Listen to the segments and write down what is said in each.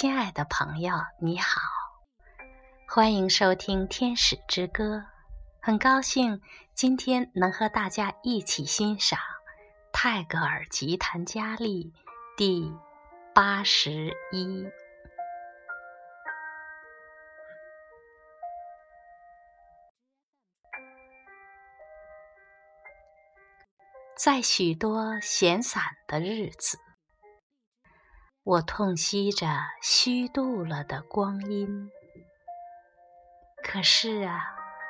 亲爱的朋友，你好，欢迎收听《天使之歌》。很高兴今天能和大家一起欣赏泰戈尔《吉檀迦利》第八十一。在许多闲散的日子。我痛惜着虚度了的光阴，可是啊，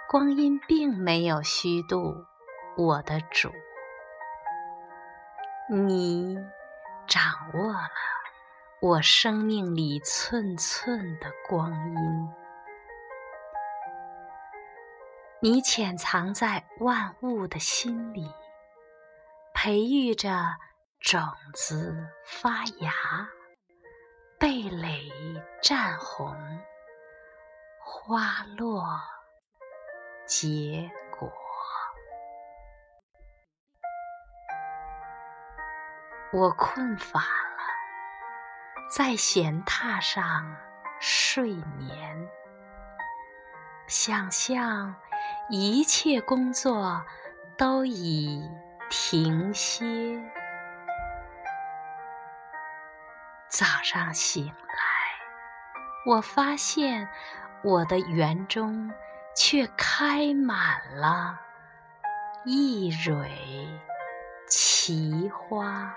光阴并没有虚度我的主。你掌握了我生命里寸寸的光阴，你潜藏在万物的心里，培育着种子发芽。蓓蕾绽红，花落结果。我困乏了，在闲榻上睡眠，想象一切工作都已停歇。早上醒来，我发现我的园中却开满了一蕊奇花。